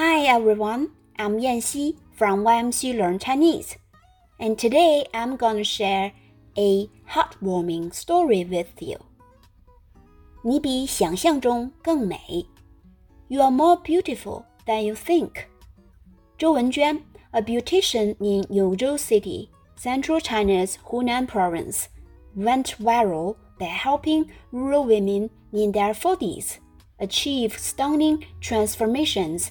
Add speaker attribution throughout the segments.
Speaker 1: Hi everyone, I'm Yan Xi from YMC Learn Chinese, and today I'm gonna share a heartwarming story with you. 你比想象中更美，You are more beautiful than you think. 周文娟，a beautician in Yongzhou City, Central China's Hunan Province, went viral by helping rural women in their 40s achieve stunning transformations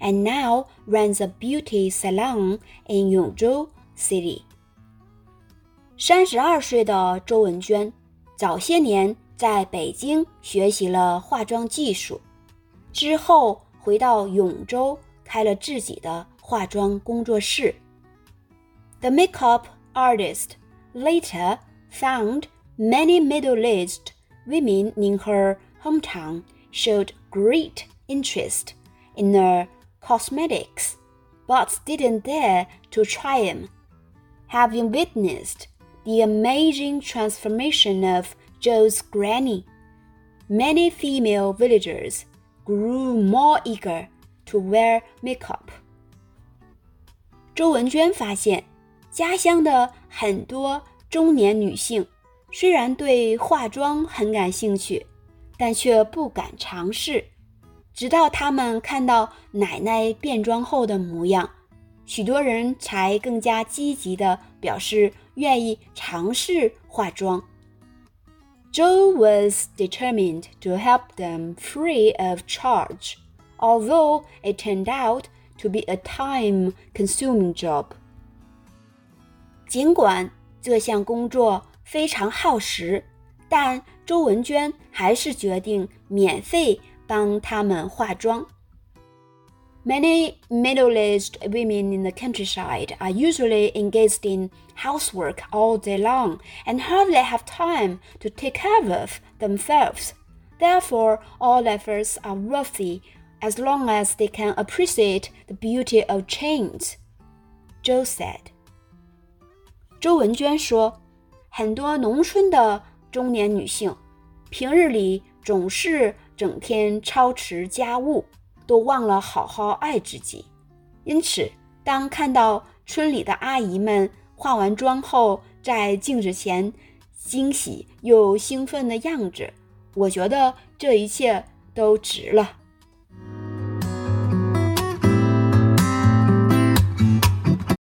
Speaker 1: and now runs a beauty salon in Yongzhou City. 三十二岁的周文娟，早些年在北京学习了化妆技术，之后回到永州开了自己的化妆工作室。The makeup artist later found many middle-aged women in her hometown showed great interest in her cosmetics, but didn't dare to try them. Having witnessed the amazing transformation of Zhou's granny, many female villagers grew more eager to wear makeup. 周文娟发现，家乡的很多中年女性虽然对化妆很感兴趣，但却不敢尝试。直到他们看到奶奶变装后的模样，许多人才更加积极地表示愿意尝试化妆。Joe was determined to help them free of charge, although it turned out to be a time-consuming job. 尽管这项工作非常耗时，但周文娟还是决定免费帮他们化妆。Many middle-aged women in the countryside are usually engaged in housework all day long and hardly have time to take care of themselves. Therefore, all efforts are worthy as long as they can appreciate the beauty of change. Zhou said. 周文娟说，很多农村的中年女性，平日里总是整天操持家务，都忘了好好爱自己。因此，当看到村里的阿姨们化完妆后在镜子前惊喜又兴奋的样子，我觉得这一切都值了。”